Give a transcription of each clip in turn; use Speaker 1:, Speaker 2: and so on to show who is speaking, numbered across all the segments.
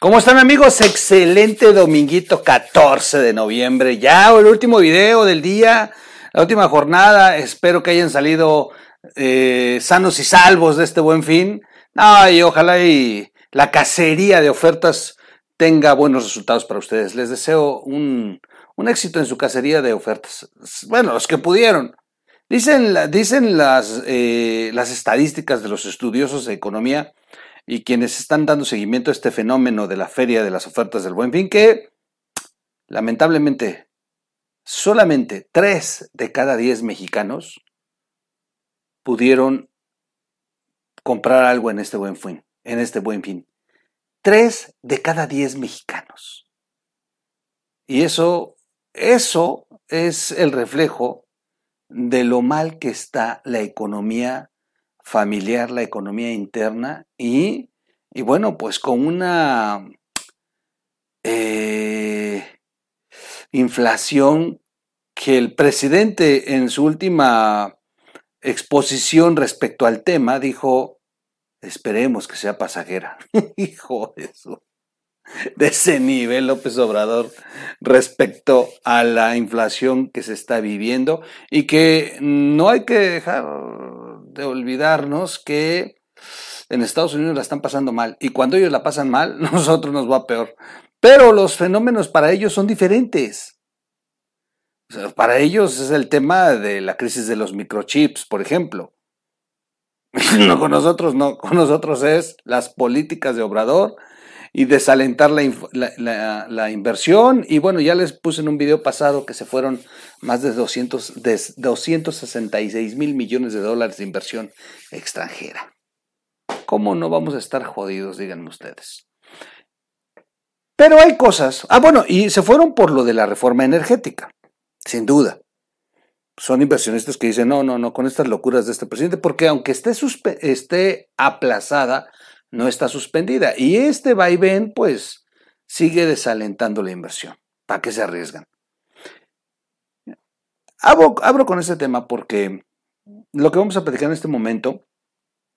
Speaker 1: ¿Cómo están amigos? Excelente dominguito 14 de noviembre. Ya el último video del día, la última jornada. Espero que hayan salido eh, sanos y salvos de este buen fin. Ay, ojalá y la cacería de ofertas tenga buenos resultados para ustedes. Les deseo un, éxito en su cacería de ofertas. Bueno, los que pudieron. Dicen, dicen las, eh, las estadísticas de los estudiosos de economía y quienes están dando seguimiento a este fenómeno de la feria de las ofertas del buen fin, que lamentablemente solamente tres de cada diez mexicanos pudieron comprar algo en este buen fin, en este buen fin. Tres de cada diez mexicanos. Y eso, eso es el reflejo de lo mal que está la economía familiar, la economía interna y, y bueno, pues con una eh, inflación que el presidente en su última exposición respecto al tema dijo, esperemos que sea pasajera. Hijo de eso. De ese nivel López Obrador respecto a la inflación que se está viviendo y que no hay que dejar de olvidarnos que en Estados Unidos la están pasando mal y cuando ellos la pasan mal, nosotros nos va peor. Pero los fenómenos para ellos son diferentes. para ellos es el tema de la crisis de los microchips, por ejemplo. Con nosotros no, con nosotros es las políticas de Obrador y desalentar la, inversión. Y bueno, ya les puse en un video pasado que se fueron más de, 200, de 266 mil millones de dólares de inversión extranjera. ¿Cómo no vamos a estar jodidos, díganme ustedes? Pero hay cosas. Ah, bueno, y se fueron por lo de la reforma energética, sin duda. Son inversionistas que dicen, no, no, no, con estas locuras de este presidente, porque aunque esté, esté aplazada, no está suspendida. Y este vaivén, pues, sigue desalentando la inversión. ¿Para qué se arriesgan? Abro, con este tema porque lo que vamos a platicar en este momento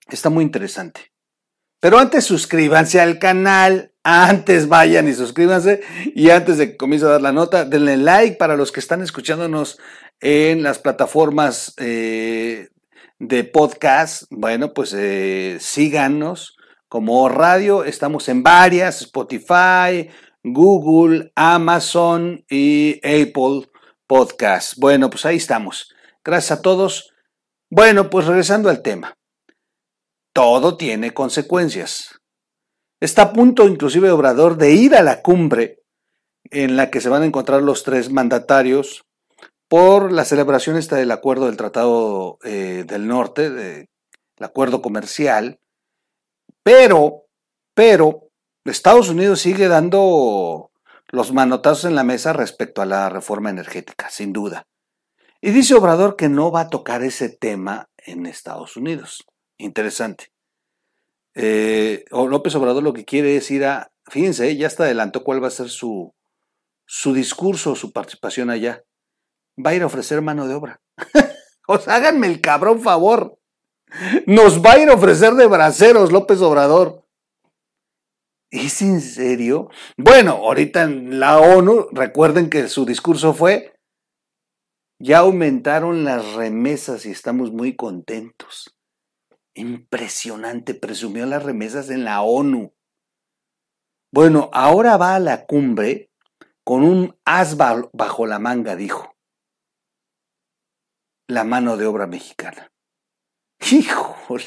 Speaker 1: está muy interesante. Pero antes suscríbanse al canal, antes vayan y suscríbanse y antes de que comience a dar la nota, denle like para los que están escuchándonos en las plataformas eh, de podcast. Bueno, pues eh, síganos, como radio, estamos en varias, Spotify, Google, Amazon y Apple Podcast. Bueno, pues ahí estamos. Gracias a todos. Bueno, pues regresando al tema. Todo tiene consecuencias. Está a punto inclusive Obrador de ir a la cumbre en la que se van a encontrar los tres mandatarios por la celebración esta del acuerdo del Tratado eh, del Norte, del acuerdo comercial, pero, pero, Estados Unidos sigue dando los manotazos en la mesa respecto a la reforma energética, sin duda. Y dice Obrador que no va a tocar ese tema en Estados Unidos. Interesante. Eh, López Obrador lo que quiere es ir a, fíjense, ya está adelantó cuál va a ser su, su discurso, su participación allá. Va a ir a ofrecer mano de obra. o sea, háganme el cabrón favor. Nos va a ir a ofrecer de braceros López Obrador. ¿Es en serio? Bueno, ahorita en la ONU, recuerden que su discurso fue, ya aumentaron las remesas y estamos muy contentos. Impresionante, presumió las remesas en la ONU. Bueno, ahora va a la cumbre con un as bajo la manga, dijo. La mano de obra mexicana. Híjole.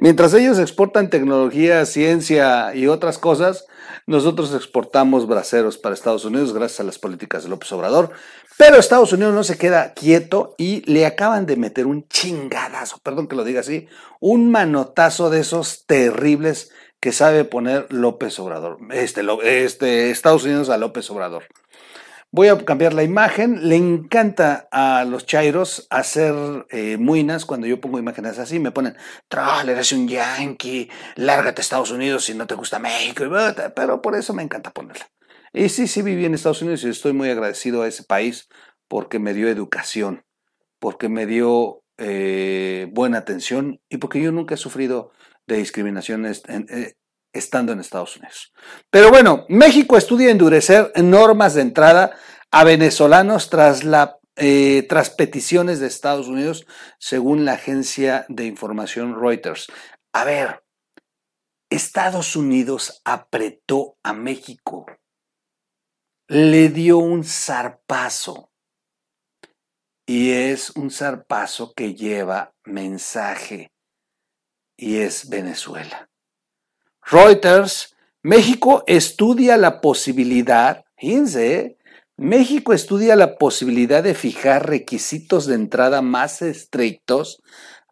Speaker 1: Mientras ellos exportan tecnología, ciencia y otras cosas, nosotros exportamos braceros para Estados Unidos gracias a las políticas de López Obrador. Pero Estados Unidos no se queda quieto y le acaban de meter un chingadazo, perdón que lo diga así, un manotazo de esos terribles que sabe poner López Obrador, este, este Estados Unidos a López Obrador. Voy a cambiar la imagen. Le encanta a los chairos hacer eh, muinas. Cuando yo pongo imágenes así, me ponen, troll, eres un yankee, lárgate a Estados Unidos si no te gusta México. Pero por eso me encanta ponerla. Y sí, sí viví en Estados Unidos y estoy muy agradecido a ese país porque me dio educación, porque me dio eh, buena atención y porque yo nunca he sufrido de discriminación eh, estando en Estados Unidos. Pero bueno, México estudia endurecer normas de entrada a venezolanos tras, la, eh, tras peticiones de Estados Unidos, según la agencia de información Reuters. A ver, Estados Unidos apretó a México, le dio un zarpazo y es un zarpazo que lleva mensaje y es Venezuela. Reuters, México estudia la posibilidad, fíjense, México estudia la posibilidad de fijar requisitos de entrada más estrictos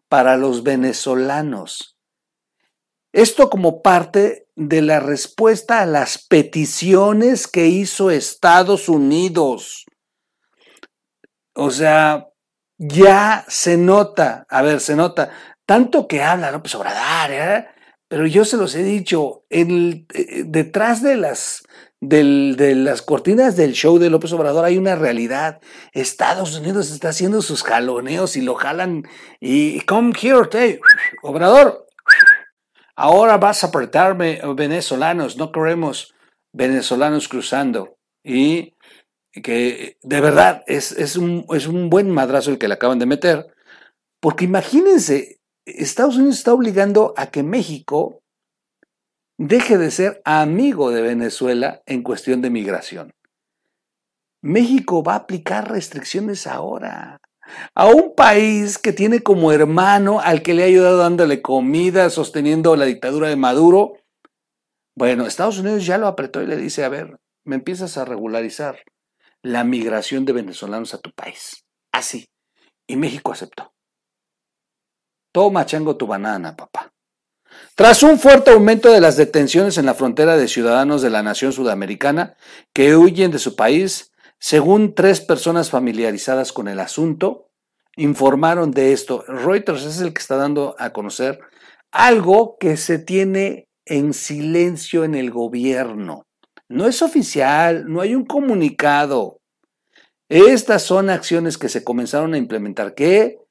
Speaker 1: para los venezolanos. Esto como parte de la respuesta a las peticiones que hizo Estados Unidos. O sea, ya se nota, a ver, se nota, tanto que habla López Obrador, ¿eh? Pero yo se los he dicho, eh, detrás de las, cortinas del show de López Obrador hay una realidad. Estados Unidos está haciendo sus jaloneos y lo jalan y come here, Obrador, ahora vas a apretarme venezolanos, no queremos venezolanos cruzando. Y que de verdad es un buen madrazo el que le acaban de meter, porque imagínense, Estados Unidos está obligando a que México deje de ser amigo de Venezuela en cuestión de migración. México va a aplicar restricciones ahora a un país que tiene como hermano al que le ha ayudado dándole comida, sosteniendo la dictadura de Maduro. Bueno, Estados Unidos ya lo apretó y le dice, a ver, me empiezas a regularizar la migración de venezolanos a tu país. Así. Y México aceptó. Toma, chango, tu banana, papá. Tras un fuerte aumento de las detenciones en la frontera de ciudadanos de la nación sudamericana que huyen de su país, según tres personas familiarizadas con el asunto, informaron de esto. Reuters es el que está dando a conocer algo que se tiene en silencio en el gobierno. No es oficial, no hay un comunicado. Estas son acciones que se comenzaron a implementar, que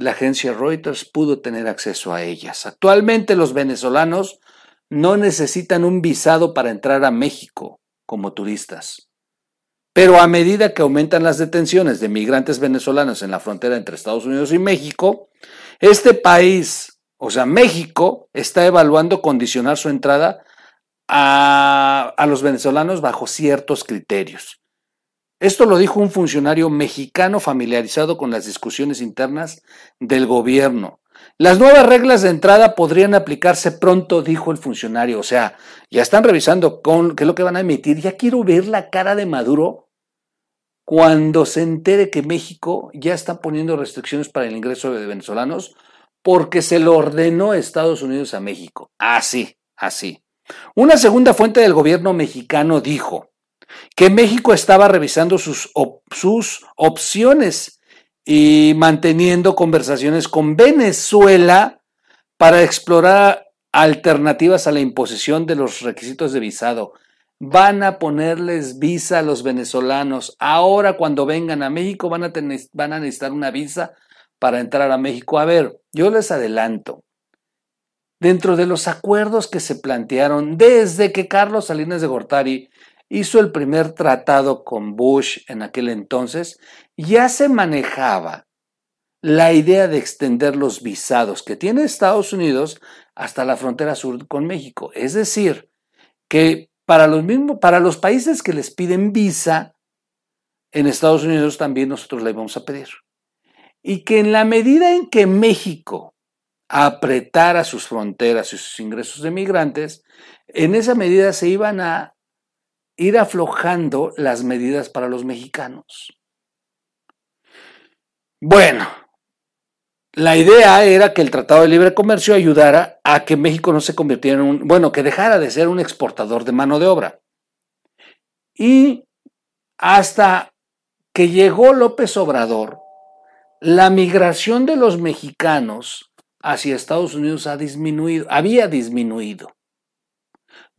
Speaker 1: la agencia Reuters pudo tener acceso a ellas. Actualmente los venezolanos no necesitan un visado para entrar a México como turistas. Pero a medida que aumentan las detenciones de migrantes venezolanos en la frontera entre Estados Unidos y México, este país, o sea, México, está evaluando condicionar su entrada a, a los venezolanos bajo ciertos criterios. Esto lo dijo un funcionario mexicano familiarizado con las discusiones internas del gobierno. Las nuevas reglas de entrada podrían aplicarse pronto, dijo el funcionario. O sea, ya están revisando con qué es lo que van a emitir. Ya quiero ver la cara de Maduro cuando se entere que México ya está poniendo restricciones para el ingreso de venezolanos porque se lo ordenó Estados Unidos a México. Así, así. Una segunda fuente del gobierno mexicano dijo que México estaba revisando sus, sus opciones y manteniendo conversaciones con Venezuela para explorar alternativas a la imposición de los requisitos de visado. Van a ponerles visa a los venezolanos. Ahora cuando vengan a México van a, tener, van a necesitar una visa para entrar a México. A ver, yo les adelanto. Dentro de los acuerdos que se plantearon desde que Carlos Salinas de Gortari hizo el primer tratado con Bush en aquel entonces, ya se manejaba la idea de extender los visados que tiene Estados Unidos hasta la frontera sur con México. Es decir, que para los, mismos, para los países que les piden visa, en Estados Unidos también nosotros le vamos a pedir. Y que en la medida en que México apretara sus fronteras y sus ingresos de migrantes, en esa medida se iban a ir aflojando las medidas para los mexicanos. Bueno, la idea era que el Tratado de Libre Comercio ayudara a que México no se convirtiera en un, bueno, que dejara de ser un exportador de mano de obra. Y hasta que llegó López Obrador, la migración de los mexicanos hacia Estados Unidos ha disminuido, había disminuido.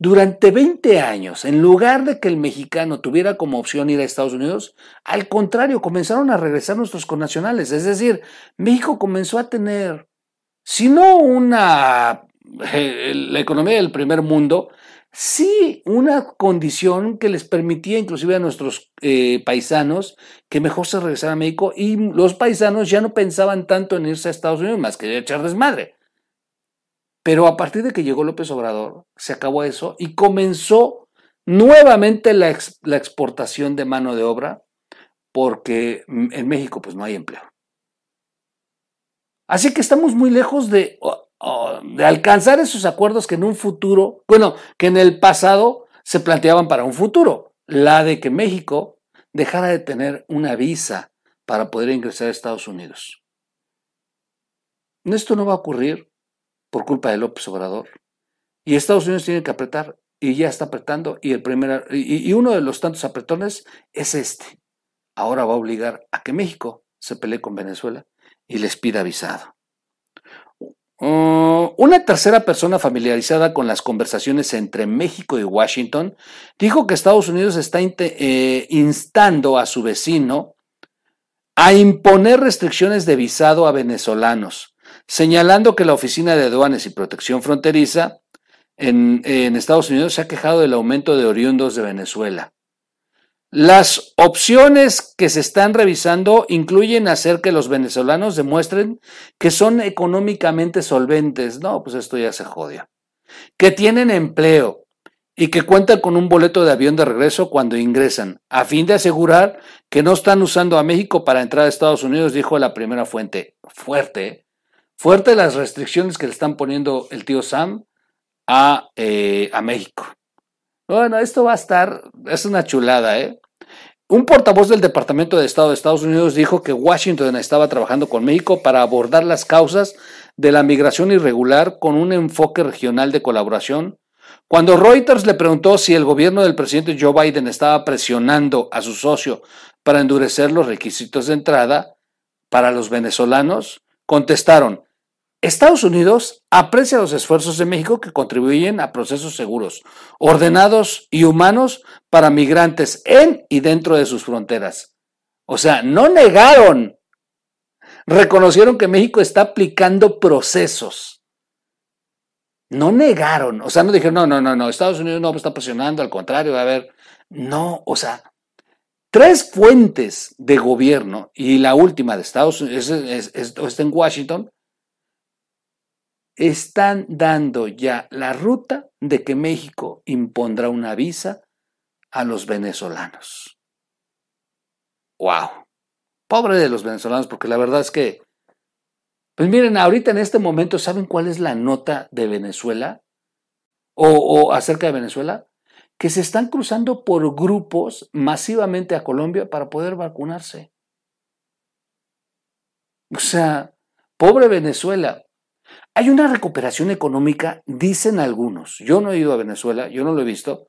Speaker 1: Durante 20 años, en lugar de que el mexicano tuviera como opción ir a Estados Unidos, al contrario, comenzaron a regresar nuestros connacionales. Es decir, México comenzó a tener, si no una, eh, la economía del primer mundo, sí una condición que les permitía inclusive a nuestros eh, paisanos que mejor se regresaran a México y los paisanos ya no pensaban tanto en irse a Estados Unidos más que echar desmadre. Pero a partir de que llegó López Obrador, se acabó eso y comenzó nuevamente la, la exportación de mano de obra porque en México pues no hay empleo. Así que estamos muy lejos de de alcanzar esos acuerdos que en un futuro, bueno, que en el pasado se planteaban para un futuro, la de que México dejara de tener una visa para poder ingresar a Estados Unidos. Esto no va a ocurrir por culpa de López Obrador. Y Estados Unidos tiene que apretar y ya está apretando y, el y uno de los tantos apretones es este. Ahora va a obligar a que México se pelee con Venezuela y les pida visado. Mm, una tercera persona familiarizada con las conversaciones entre México y Washington dijo que Estados Unidos está eh, instando a su vecino a imponer restricciones de visado a venezolanos, señalando que la Oficina de Aduanes y Protección Fronteriza en Estados Unidos se ha quejado del aumento de oriundos de Venezuela. Las opciones que se están revisando incluyen hacer que los venezolanos demuestren que son económicamente solventes. No, pues esto ya se jodia. Que tienen empleo y que cuentan con un boleto de avión de regreso cuando ingresan, a fin de asegurar que no están usando a México para entrar a Estados Unidos, dijo la primera fuente. Fuerte, fuerte las restricciones que le están poniendo el tío Sam a, eh, a México. Bueno, esto va a estar, es una chulada, ¿eh? Un portavoz del Departamento de Estado de Estados Unidos dijo que Washington estaba trabajando con México para abordar las causas de la migración irregular con un enfoque regional de colaboración. Cuando Reuters le preguntó si el gobierno del presidente Joe Biden estaba presionando a su socio para endurecer los requisitos de entrada para los venezolanos, contestaron, Estados Unidos aprecia los esfuerzos de México que contribuyen a procesos seguros, ordenados y humanos para migrantes en y dentro de sus fronteras. O sea, no negaron, reconocieron que México está aplicando procesos. No negaron, o sea, no dijeron, no, no, no, no, Estados Unidos no está presionando, al contrario, a ver, no, o sea, tres fuentes de gobierno y la última de Estados Unidos, está en Washington, están dando ya la ruta de que México impondrá una visa a los venezolanos. ¡Wow! Pobre de los venezolanos, porque la verdad es que, pues miren, ahorita en este momento, ¿saben cuál es la nota de Venezuela? O, o acerca de Venezuela, que se están cruzando por grupos masivamente a Colombia para poder vacunarse. O sea, pobre Venezuela, hay una recuperación económica, dicen algunos. Yo no he ido a Venezuela, yo no lo he visto,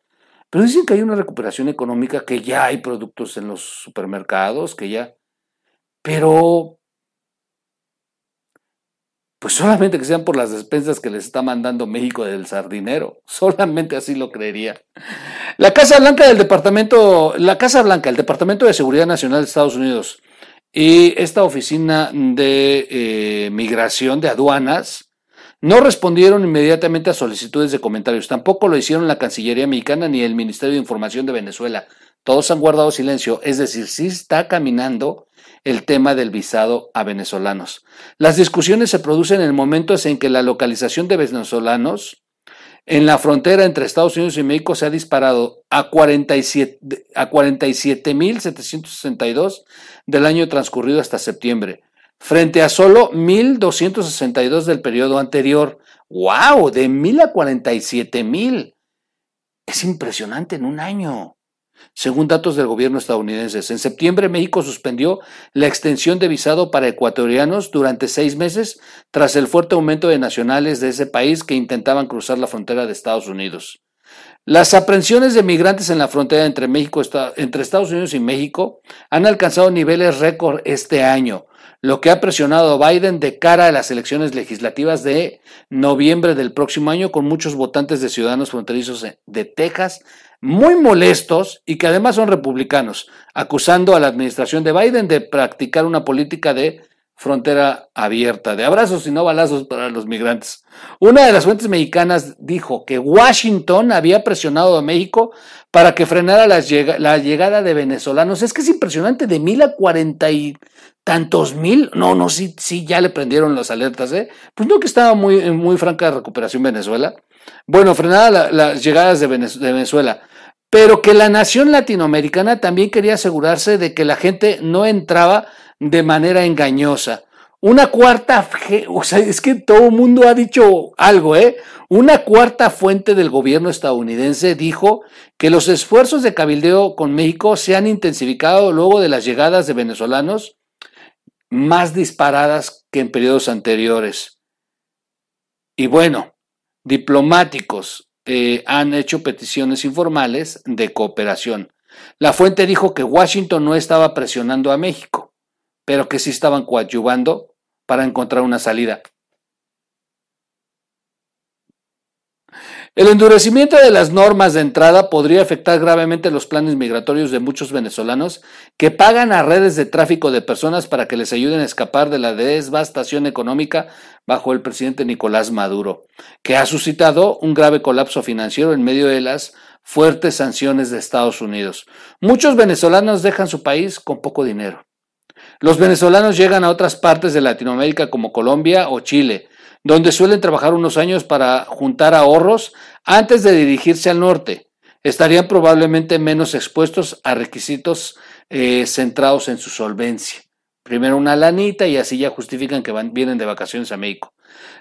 Speaker 1: pero dicen que hay una recuperación económica, que ya hay productos en los supermercados, que ya... Pero... Pues solamente que sean por las despensas que les está mandando México del sardinero. Solamente así lo creería. La Casa Blanca del Departamento, la Casa Blanca, el Departamento de Seguridad Nacional de Estados Unidos y esta oficina de eh, migración de aduanas no respondieron inmediatamente a solicitudes de comentarios. Tampoco lo hicieron la Cancillería Mexicana ni el Ministerio de Información de Venezuela. Todos han guardado silencio. Es decir, sí está caminando el tema del visado a venezolanos. Las discusiones se producen en momentos en que la localización de venezolanos en la frontera entre Estados Unidos y México se ha disparado a 47.762 del año transcurrido hasta septiembre frente a solo 1.262 del periodo anterior. ¡Wow! De 1.000 a 47.000. Es impresionante en un año. Según datos del gobierno estadounidense, en septiembre México suspendió la extensión de visado para ecuatorianos durante seis meses tras el fuerte aumento de nacionales de ese país que intentaban cruzar la frontera de Estados Unidos. Las aprehensiones de migrantes en la frontera entre, México, entre Estados Unidos y México han alcanzado niveles récord este año, lo que ha presionado a Biden de cara a las elecciones legislativas de noviembre del próximo año, con muchos votantes de ciudadanos fronterizos de Texas muy molestos y que además son republicanos, acusando a la administración de Biden de practicar una política de frontera abierta, de abrazos y no balazos para los migrantes. Una de las fuentes mexicanas dijo que Washington había presionado a México para que frenara la, llegada de venezolanos. Es que es impresionante, de mil a cuarenta y tantos mil. No, no, sí, sí, ya le prendieron las alertas, ¿eh? Pues no que estaba muy, muy franca recuperación Venezuela. Bueno, frenada las llegadas de Venezuela pero que la nación latinoamericana también quería asegurarse de que la gente no entraba de manera engañosa. Una cuarta, o sea, es que todo el mundo ha dicho algo, ¿eh? Una cuarta fuente del gobierno estadounidense dijo que los esfuerzos de cabildeo con México se han intensificado luego de las llegadas de venezolanos más disparadas que en periodos anteriores. Y bueno, diplomáticos eh, han hecho peticiones informales de cooperación. La fuente dijo que Washington no estaba presionando a México pero que sí estaban coadyuvando para encontrar una salida. El endurecimiento de las normas de entrada podría afectar gravemente los planes migratorios de muchos venezolanos que pagan a redes de tráfico de personas para que les ayuden a escapar de la devastación económica bajo el presidente Nicolás Maduro, que ha suscitado un grave colapso financiero en medio de las fuertes sanciones de Estados Unidos. Muchos venezolanos dejan su país con poco dinero. Los venezolanos llegan a otras partes de Latinoamérica como Colombia o Chile, donde suelen trabajar unos años para juntar ahorros antes de dirigirse al norte. Estarían probablemente menos expuestos a requisitos eh, centrados en su solvencia. Primero una lanita y así ya justifican que vienen de vacaciones a México.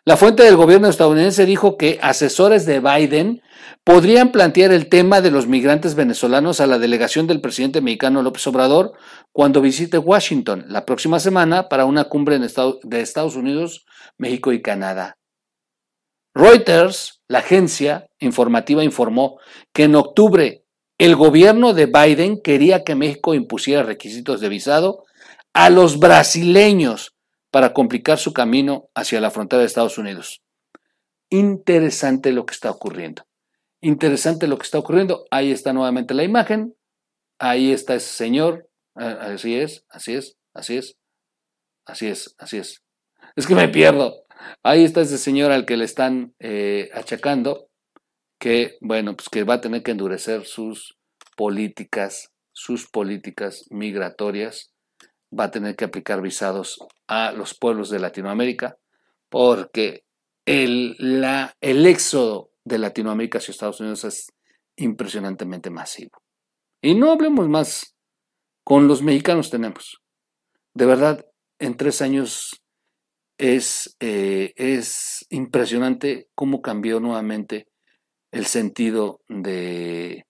Speaker 1: La fuente del gobierno estadounidense dijo que asesores de Biden podrían plantear el tema de los migrantes venezolanos a la delegación del presidente mexicano López Obrador cuando visite Washington la próxima semana para una cumbre de Estados Unidos, México y Canadá. Reuters, la agencia informativa, informó que en octubre el gobierno de Biden quería que México impusiera requisitos de visado a los brasileños para complicar su camino hacia la frontera de Estados Unidos. Interesante lo que está ocurriendo. Interesante lo que está ocurriendo. Ahí está nuevamente la imagen. Ahí está ese señor. Así es, así es, así es. Así es, así es. Es que me pierdo. Ahí está ese señor al que le están eh, achacando que, bueno, pues que va a tener que endurecer sus políticas, sus políticas migratorias, va a tener que aplicar visados a los pueblos de Latinoamérica, porque el, la, el éxodo de Latinoamérica hacia Estados Unidos es impresionantemente masivo. Y no hablemos más, con los mexicanos tenemos. De verdad, en tres años es, eh, es impresionante cómo cambió nuevamente el sentido de,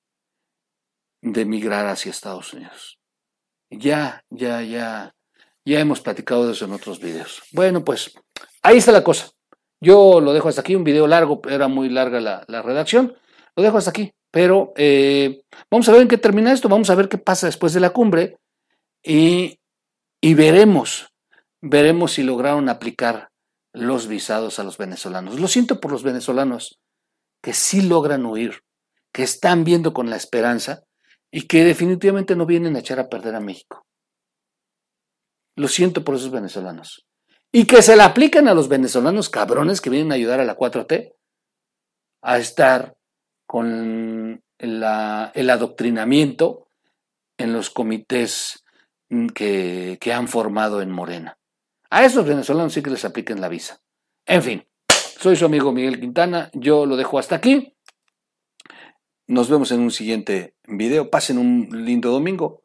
Speaker 1: de migrar hacia Estados Unidos. Ya, ya, ya, ya hemos platicado de eso en otros videos. Bueno, pues ahí está la cosa. Yo lo dejo hasta aquí, un video largo, era muy larga la, redacción. Lo dejo hasta aquí, pero eh, vamos a ver en qué termina esto, vamos a ver qué pasa después de la cumbre y, y veremos, veremos si lograron aplicar los visados a los venezolanos. Lo siento por los venezolanos que sí logran huir, que están viendo con la esperanza y que definitivamente no vienen a echar a perder a México. Lo siento por esos venezolanos y que se la aplican a los venezolanos cabrones que vienen a ayudar a la 4T a estar con el adoctrinamiento en los comités que, que han formado en Morena. A esos venezolanos sí que les apliquen la visa. En fin, soy su amigo Miguel Quintana, yo lo dejo hasta aquí. Nos vemos en un siguiente video. Pasen un lindo domingo.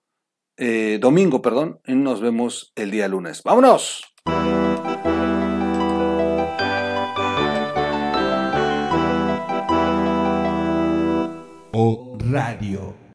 Speaker 1: Eh, domingo, perdón, y nos vemos el día lunes. ¡Vámonos!
Speaker 2: Radio.